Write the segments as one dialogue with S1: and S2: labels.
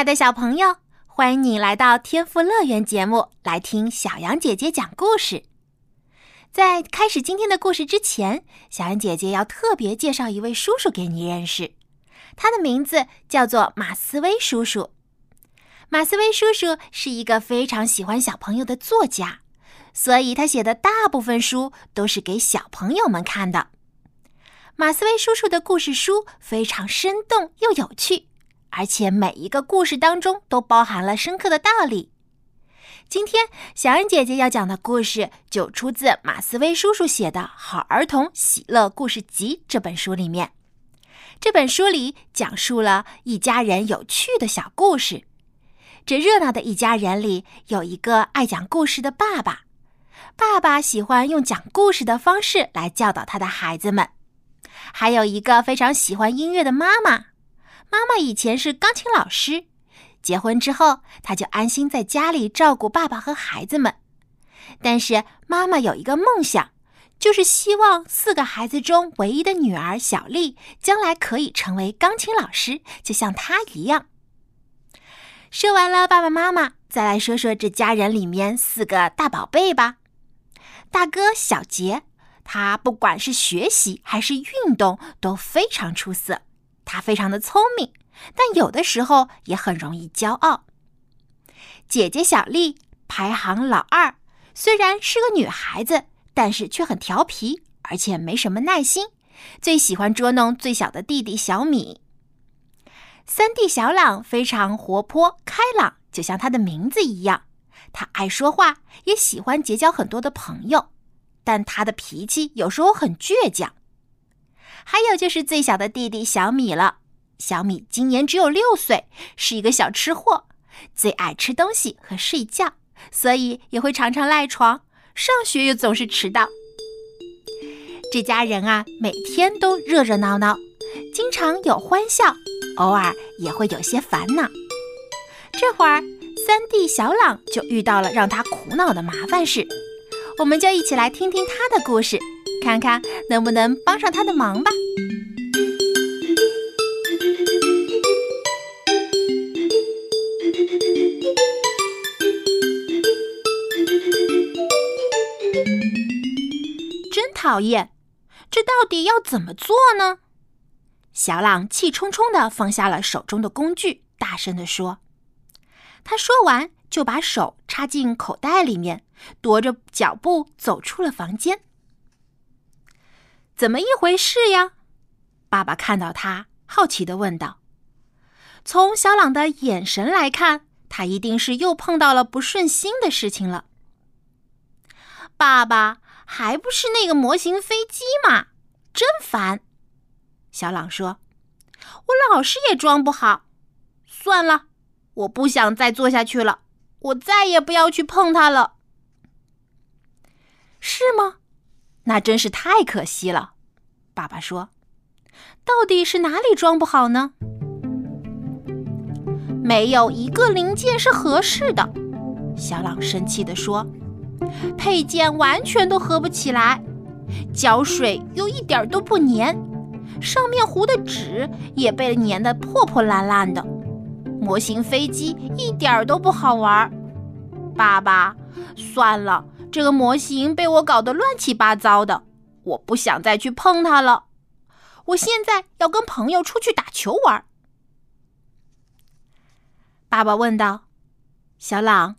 S1: 爱的小朋友，欢迎你来到天赋乐园节目，来听小羊姐姐讲故事。在开始今天的故事之前，小羊姐姐要特别介绍一位叔叔给你认识，他的名字叫做马思威叔叔。马思威叔叔是一个非常喜欢小朋友的作家，所以他写的大部分书都是给小朋友们看的。马思威叔叔的故事书非常生动又有趣。而且每一个故事当中都包含了深刻的道理。今天小恩姐姐要讲的故事就出自马思威叔叔写的《好儿童喜乐故事集》这本书里面。这本书里讲述了一家人有趣的小故事。这热闹的一家人里有一个爱讲故事的爸爸，爸爸喜欢用讲故事的方式来教导他的孩子们。还有一个非常喜欢音乐的妈妈。妈妈以前是钢琴老师，结婚之后，她就安心在家里照顾爸爸和孩子们。但是妈妈有一个梦想，就是希望四个孩子中唯一的女儿小丽将来可以成为钢琴老师，就像她一样。说完了爸爸妈妈，再来说说这家人里面四个大宝贝吧。大哥小杰，他不管是学习还是运动都非常出色。她非常的聪明，但有的时候也很容易骄傲。姐姐小丽排行老二，虽然是个女孩子，但是却很调皮，而且没什么耐心，最喜欢捉弄最小的弟弟小米。三弟小朗非常活泼开朗，就像他的名字一样，他爱说话，也喜欢结交很多的朋友，但他的脾气有时候很倔强。还有就是最小的弟弟小米了。小米今年只有六岁，是一个小吃货，最爱吃东西和睡觉，所以也会常常赖床，上学又总是迟到。这家人啊，每天都热热闹闹，经常有欢笑，偶尔也会有些烦恼。这会儿，三弟小朗就遇到了让他苦恼的麻烦事，我们就一起来听听他的故事。看看能不能帮上他的忙吧。真讨厌，这到底要怎么做呢？小朗气冲冲的放下了手中的工具，大声的说：“他说完，就把手插进口袋里面，踱着脚步走出了房间。”怎么一回事呀？爸爸看到他，好奇的问道。从小朗的眼神来看，他一定是又碰到了不顺心的事情了。爸爸，还不是那个模型飞机嘛？真烦！小朗说：“我老是也装不好。算了，我不想再做下去了。我再也不要去碰它了。”是吗？那真是太可惜了，爸爸说：“到底是哪里装不好呢？没有一个零件是合适的。”小朗生气地说：“配件完全都合不起来，胶水又一点都不粘，上面糊的纸也被粘得破破烂烂的，模型飞机一点都不好玩。”爸爸，算了。这个模型被我搞得乱七八糟的，我不想再去碰它了。我现在要跟朋友出去打球玩。爸爸问道：“小朗，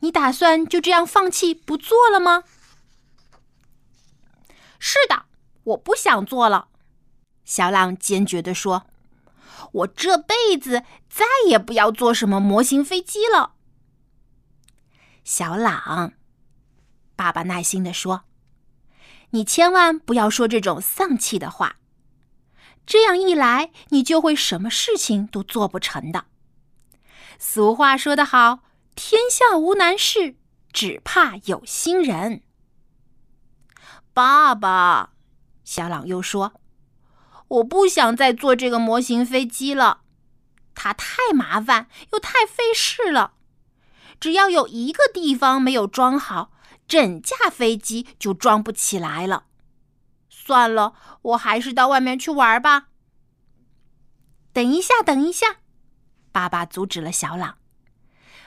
S1: 你打算就这样放弃不做了吗？”“是的，我不想做了。”小朗坚决地说：“我这辈子再也不要做什么模型飞机了。”小朗。爸爸耐心地说：“你千万不要说这种丧气的话。这样一来，你就会什么事情都做不成的。俗话说得好：“天下无难事，只怕有心人。”爸爸，小朗又说：“我不想再做这个模型飞机了，它太麻烦又太费事了。只要有一个地方没有装好，整架飞机就装不起来了。算了，我还是到外面去玩吧。”等一下，等一下，爸爸阻止了小朗。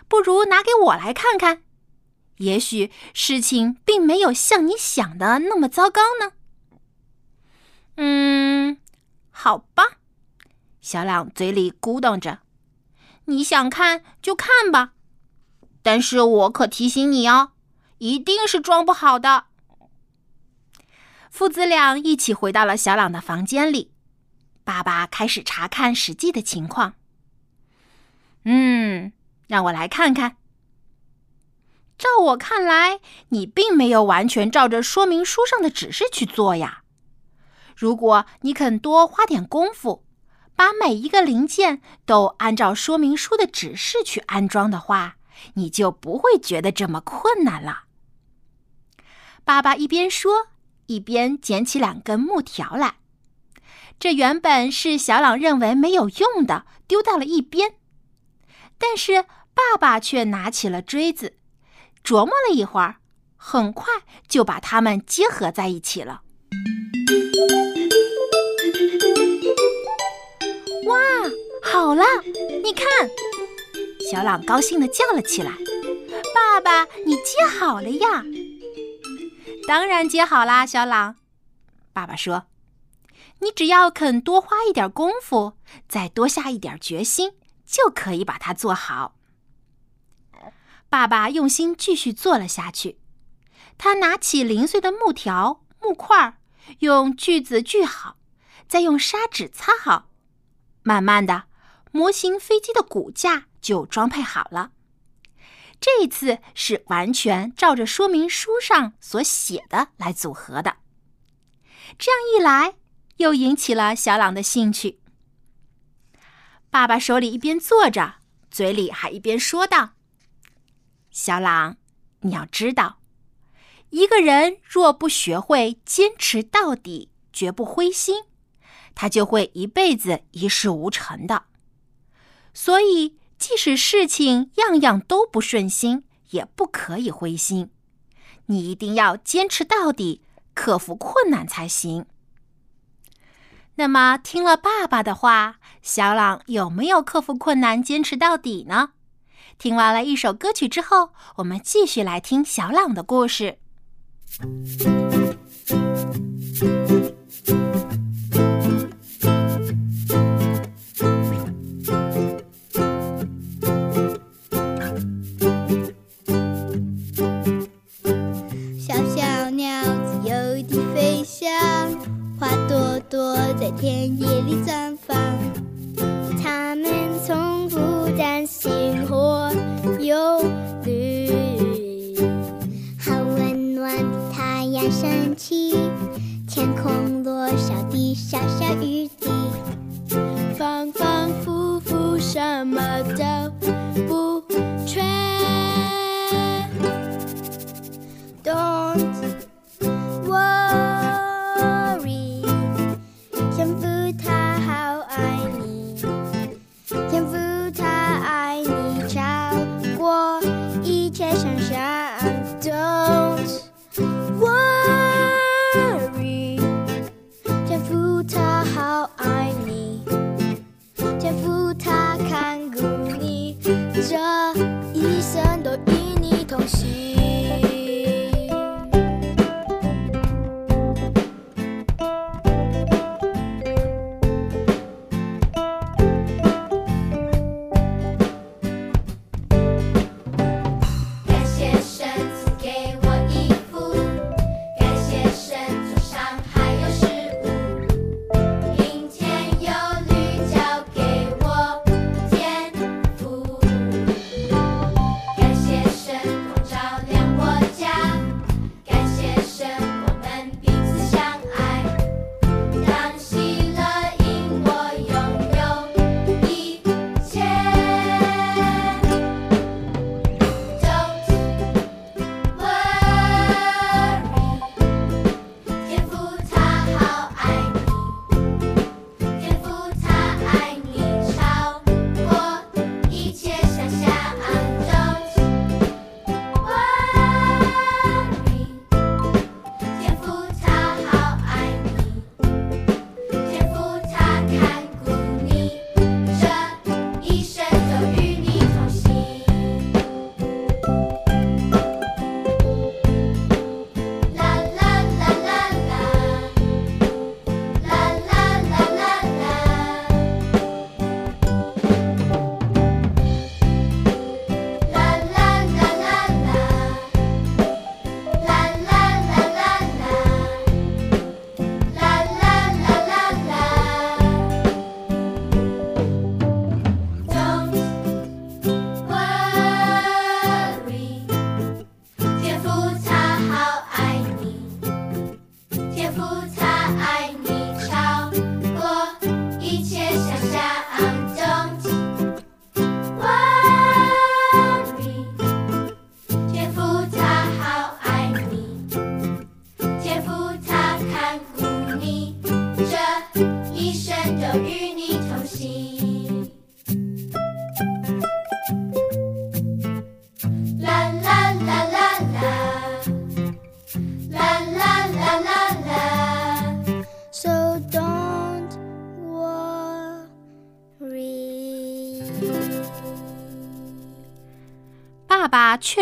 S1: 不如拿给我来看看。也许事情并没有像你想的那么糟糕呢。嗯，好吧，小朗嘴里咕咚着：“你想看就看吧，但是我可提醒你哦，一定是装不好的。”父子俩一起回到了小朗的房间里，爸爸开始查看实际的情况。嗯，让我来看看。照我看来，你并没有完全照着说明书上的指示去做呀。如果你肯多花点功夫，把每一个零件都按照说明书的指示去安装的话，你就不会觉得这么困难了。爸爸一边说，一边捡起两根木条来。这原本是小朗认为没有用的，丢到了一边，但是爸爸却拿起了锥子。琢磨了一会儿，很快就把它们结合在一起了。哇，好了！你看，小朗高兴地叫了起来：“爸爸，你接好了呀！”“当然接好啦，小朗。”爸爸说：“你只要肯多花一点功夫，再多下一点决心，就可以把它做好。”爸爸用心继续做了下去。他拿起零碎的木条、木块，用锯子锯好，再用砂纸擦好。慢慢的，模型飞机的骨架就装配好了。这次是完全照着说明书上所写的来组合的。这样一来，又引起了小朗的兴趣。爸爸手里一边做着，嘴里还一边说道。小朗，你要知道，一个人若不学会坚持到底，绝不灰心，他就会一辈子一事无成的。所以，即使事情样样都不顺心，也不可以灰心。你一定要坚持到底，克服困难才行。那么，听了爸爸的话，小朗有没有克服困难、坚持到底呢？听完了一首歌曲之后，我们继续来听小朗的故事。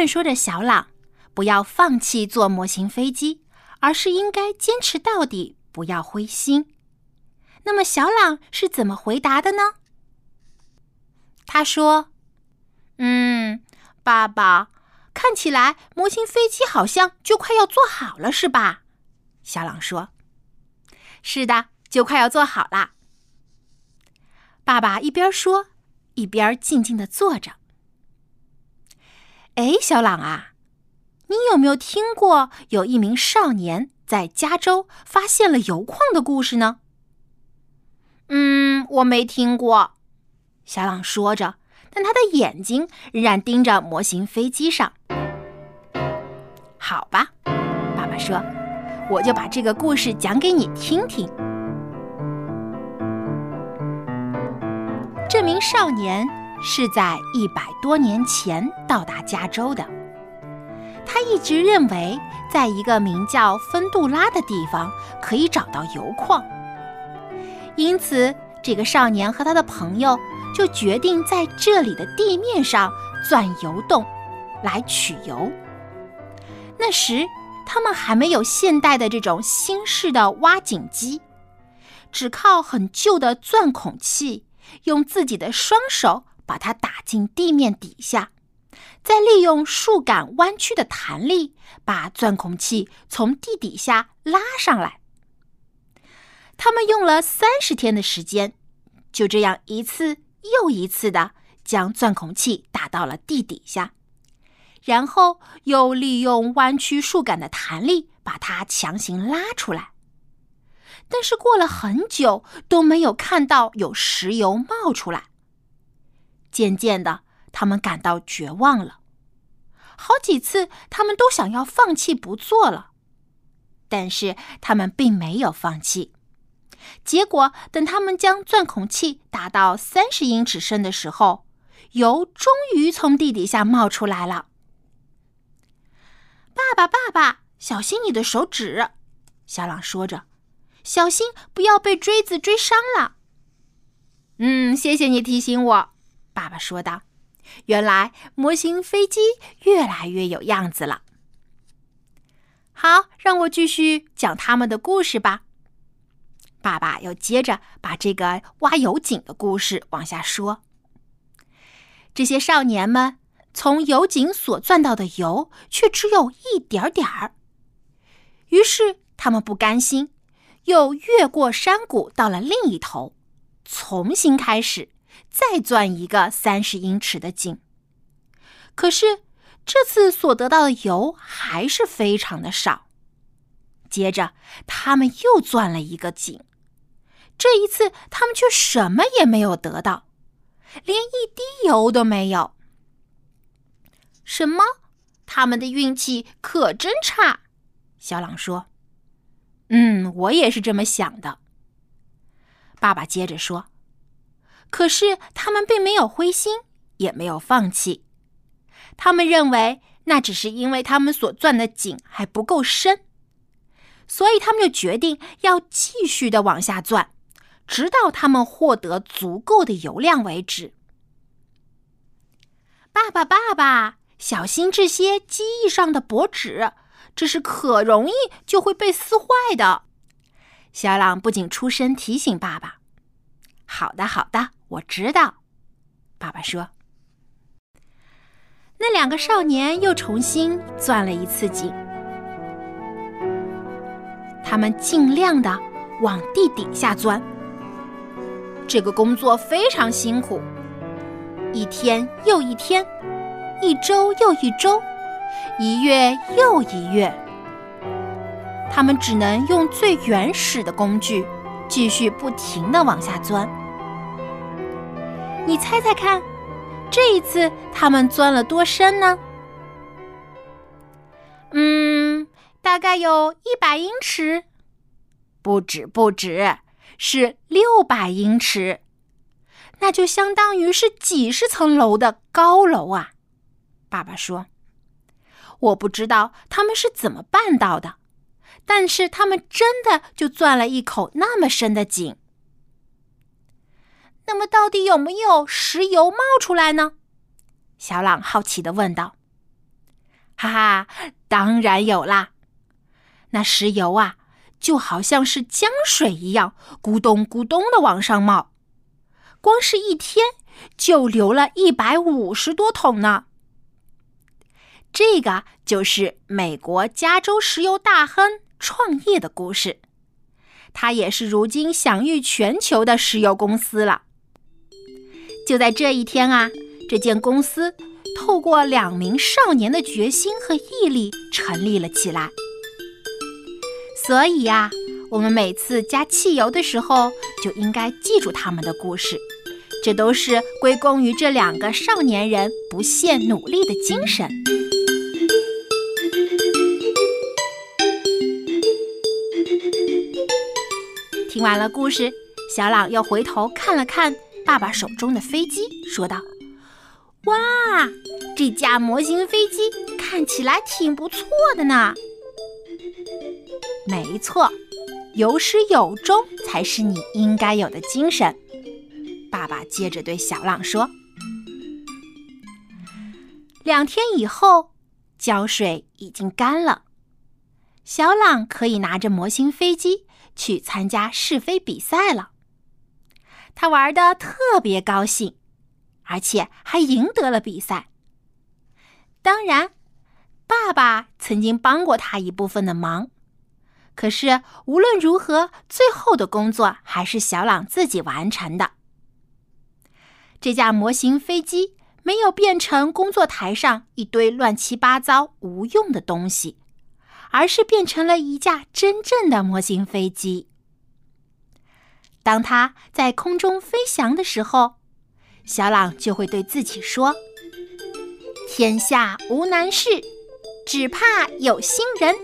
S1: 劝说着小朗，不要放弃做模型飞机，而是应该坚持到底，不要灰心。那么小朗是怎么回答的呢？他说：“嗯，爸爸，看起来模型飞机好像就快要做好了，是吧？”小朗说：“是的，就快要做好了。”爸爸一边说，一边静静的坐着。哎，小朗啊，你有没有听过有一名少年在加州发现了油矿的故事呢？嗯，我没听过。小朗说着，但他的眼睛仍然盯着模型飞机上。好吧，爸爸说，我就把这个故事讲给你听听。这名少年是在一百多年前到达加州的。他一直认为，在一个名叫芬杜拉的地方可以找到油矿，因此这个少年和他的朋友就决定在这里的地面上钻油洞，来取油。那时他们还没有现代的这种新式的挖井机，只靠很旧的钻孔器。用自己的双手把它打进地面底下，再利用树干弯曲的弹力，把钻孔器从地底下拉上来。他们用了三十天的时间，就这样一次又一次的将钻孔器打到了地底下，然后又利用弯曲树干的弹力把它强行拉出来。但是过了很久都没有看到有石油冒出来。渐渐的，他们感到绝望了。好几次，他们都想要放弃不做了，但是他们并没有放弃。结果，等他们将钻孔器打到三十英尺深的时候，油终于从地底下冒出来了。爸爸，爸爸，小心你的手指！小朗说着。小心，不要被锥子锥伤了。嗯，谢谢你提醒我。”爸爸说道。“原来模型飞机越来越有样子了。”好，让我继续讲他们的故事吧。爸爸又接着把这个挖油井的故事往下说。这些少年们从油井所钻到的油却只有一点点儿，于是他们不甘心。又越过山谷，到了另一头，重新开始，再钻一个三十英尺的井。可是这次所得到的油还是非常的少。接着，他们又钻了一个井，这一次他们却什么也没有得到，连一滴油都没有。什么？他们的运气可真差！小朗说。嗯，我也是这么想的。爸爸接着说：“可是他们并没有灰心，也没有放弃。他们认为那只是因为他们所钻的井还不够深，所以他们就决定要继续的往下钻，直到他们获得足够的油量为止。”爸爸，爸爸，小心这些机翼上的薄纸。这是可容易就会被撕坏的。小朗不仅出声提醒爸爸：“好的，好的，我知道。”爸爸说：“那两个少年又重新钻了一次井，他们尽量的往地底下钻。这个工作非常辛苦，一天又一天，一周又一周。”一月又一月，他们只能用最原始的工具，继续不停的往下钻。你猜猜看，这一次他们钻了多深呢？嗯，大概有一百英尺，不止不止，是六百英尺，那就相当于是几十层楼的高楼啊！爸爸说。我不知道他们是怎么办到的，但是他们真的就钻了一口那么深的井。那么，到底有没有石油冒出来呢？小朗好奇的问道。哈哈，当然有啦！那石油啊，就好像是江水一样，咕咚咕咚的往上冒，光是一天就流了一百五十多桶呢。这个就是美国加州石油大亨创业的故事，他也是如今享誉全球的石油公司了。就在这一天啊，这间公司透过两名少年的决心和毅力成立了起来。所以呀，我们每次加汽油的时候，就应该记住他们的故事。这都是归功于这两个少年人不懈努力的精神。听完了故事，小朗又回头看了看爸爸手中的飞机，说道：“哇，这架模型飞机看起来挺不错的呢。”“没错，有始有终才是你应该有的精神。”爸爸接着对小朗说。两天以后，胶水已经干了，小朗可以拿着模型飞机。去参加试飞比赛了，他玩的特别高兴，而且还赢得了比赛。当然，爸爸曾经帮过他一部分的忙，可是无论如何，最后的工作还是小朗自己完成的。这架模型飞机没有变成工作台上一堆乱七八糟无用的东西。而是变成了一架真正的模型飞机。当它在空中飞翔的时候，小朗就会对自己说：“天下无难事，只怕有心人。”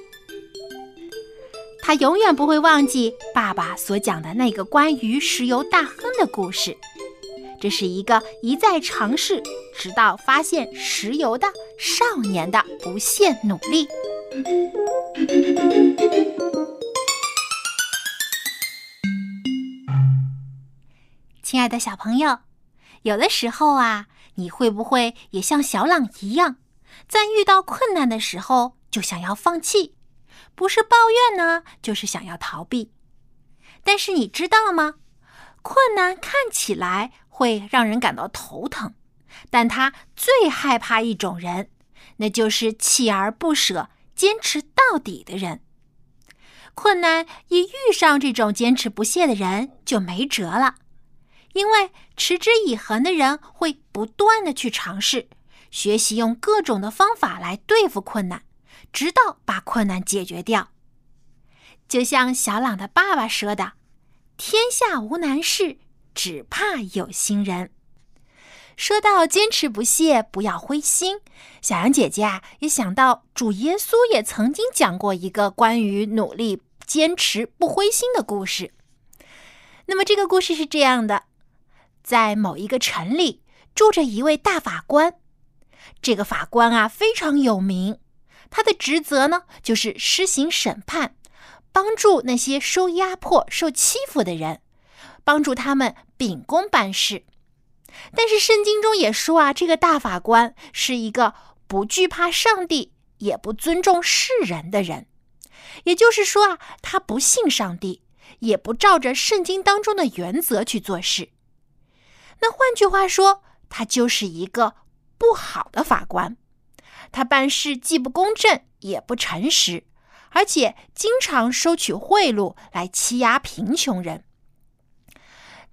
S1: 他永远不会忘记爸爸所讲的那个关于石油大亨的故事。这是一个一再尝试，直到发现石油的少年的不懈努力。亲爱的小朋友，有的时候啊，你会不会也像小朗一样，在遇到困难的时候就想要放弃？不是抱怨呢，就是想要逃避。但是你知道吗？困难看起来会让人感到头疼，但他最害怕一种人，那就是锲而不舍。坚持到底的人，困难一遇上这种坚持不懈的人就没辙了，因为持之以恒的人会不断的去尝试，学习用各种的方法来对付困难，直到把困难解决掉。就像小朗的爸爸说的：“天下无难事，只怕有心人。”说到坚持不懈，不要灰心。小杨姐姐啊，也想到主耶稣也曾经讲过一个关于努力、坚持、不灰心的故事。那么这个故事是这样的：在某一个城里，住着一位大法官。这个法官啊，非常有名。他的职责呢，就是施行审判，帮助那些受压迫、受欺负的人，帮助他们秉公办事。但是圣经中也说啊，这个大法官是一个不惧怕上帝、也不尊重世人的人。也就是说啊，他不信上帝，也不照着圣经当中的原则去做事。那换句话说，他就是一个不好的法官。他办事既不公正，也不诚实，而且经常收取贿赂来欺压贫穷人。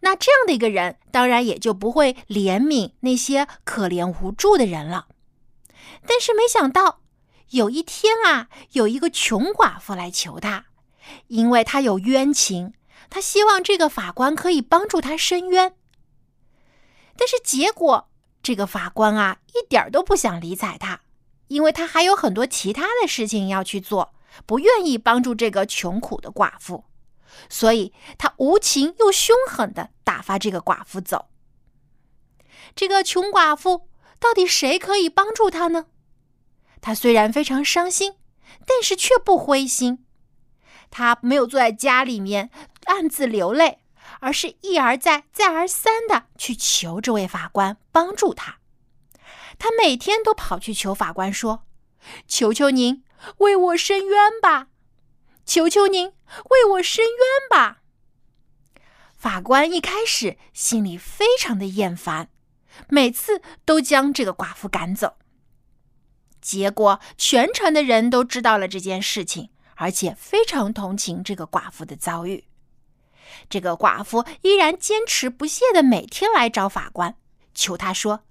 S1: 那这样的一个人，当然也就不会怜悯那些可怜无助的人了。但是没想到，有一天啊，有一个穷寡妇来求他，因为他有冤情，他希望这个法官可以帮助他伸冤。但是结果，这个法官啊，一点都不想理睬他，因为他还有很多其他的事情要去做，不愿意帮助这个穷苦的寡妇。所以，他无情又凶狠的打发这个寡妇走。这个穷寡妇到底谁可以帮助她呢？她虽然非常伤心，但是却不灰心。她没有坐在家里面暗自流泪，而是一而再、再而三的去求这位法官帮助他，他每天都跑去求法官说：“求求您为我伸冤吧！求求您为我伸冤吧！”法官一开始心里非常的厌烦，每次都将这个寡妇赶走。结果，全城的人都知道了这件事情，而且非常同情这个寡妇的遭遇。这个寡妇依然坚持不懈的每天来找法官，求他说：“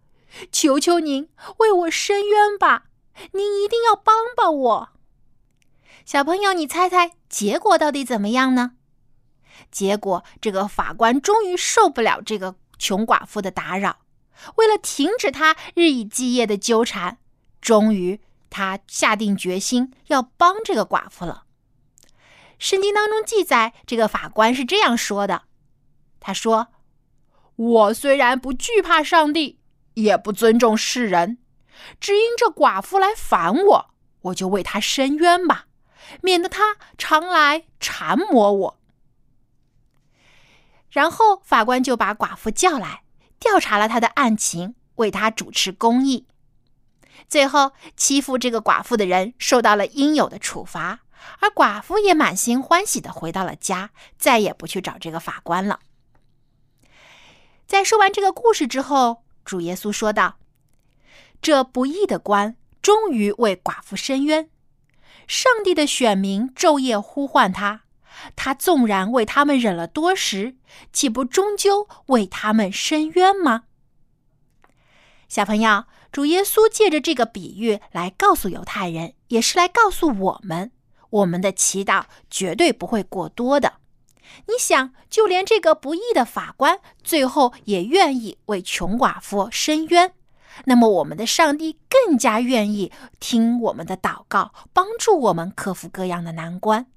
S1: 求求您为我伸冤吧，您一定要帮帮我。”小朋友，你猜猜结果到底怎么样呢？结果，这个法官终于受不了这个穷寡妇的打扰，为了停止他日以继夜的纠缠，终于他下定决心要帮这个寡妇了。圣经当中记载，这个法官是这样说的：“他说，我虽然不惧怕上帝，也不尊重世人，只因这寡妇来烦我，我就为她伸冤吧，免得她常来缠磨我。”然后法官就把寡妇叫来，调查了他的案情，为他主持公义。最后，欺负这个寡妇的人受到了应有的处罚，而寡妇也满心欢喜的回到了家，再也不去找这个法官了。在说完这个故事之后，主耶稣说道：“这不义的官终于为寡妇伸冤，上帝的选民昼夜呼唤他。”他纵然为他们忍了多时，岂不终究为他们伸冤吗？小朋友，主耶稣借着这个比喻来告诉犹太人，也是来告诉我们：我们的祈祷绝对不会过多的。你想，就连这个不义的法官，最后也愿意为穷寡妇伸冤，那么我们的上帝更加愿意听我们的祷告，帮助我们克服各样的难关。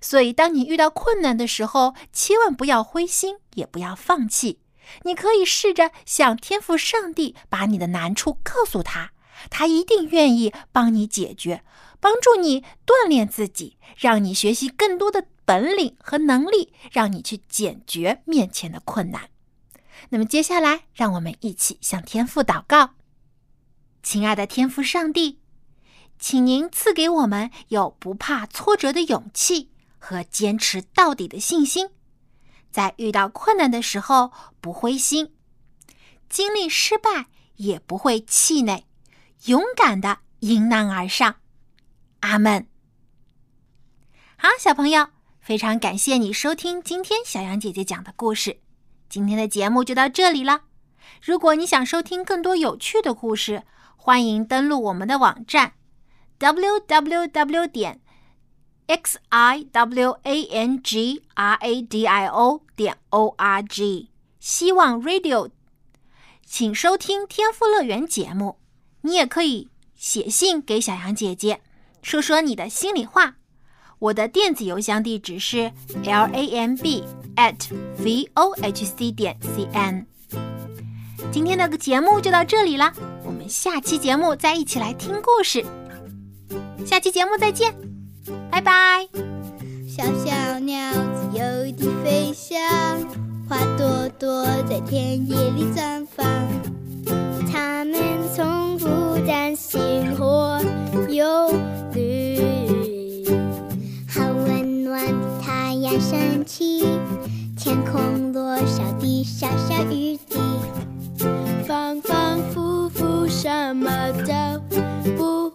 S1: 所以，当你遇到困难的时候，千万不要灰心，也不要放弃。你可以试着向天父上帝把你的难处告诉他，他一定愿意帮你解决，帮助你锻炼自己，让你学习更多的本领和能力，让你去解决面前的困难。那么，接下来让我们一起向天父祷告，亲爱的天父上帝，请您赐给我们有不怕挫折的勇气。和坚持到底的信心，在遇到困难的时候不灰心，经历失败也不会气馁，勇敢的迎难而上。阿门。好，小朋友，非常感谢你收听今天小羊姐姐讲的故事。今天的节目就到这里了。如果你想收听更多有趣的故事，欢迎登录我们的网站：w w w 点。x i w a n g r a d i o 点 o r g，希望 Radio，请收听天赋乐园节目。你也可以写信给小羊姐姐，说说你的心里话。我的电子邮箱地址是 l a m b at v o h c 点 c n。今天的节目就到这里了，我们下期节目再一起来听故事。下期节目再见。拜拜。
S2: 小小鸟自由地飞翔，花朵朵在田野里绽放。它们从不担心或忧虑。好温暖太阳升起，天空落下的小小雨滴，反反复复什么都不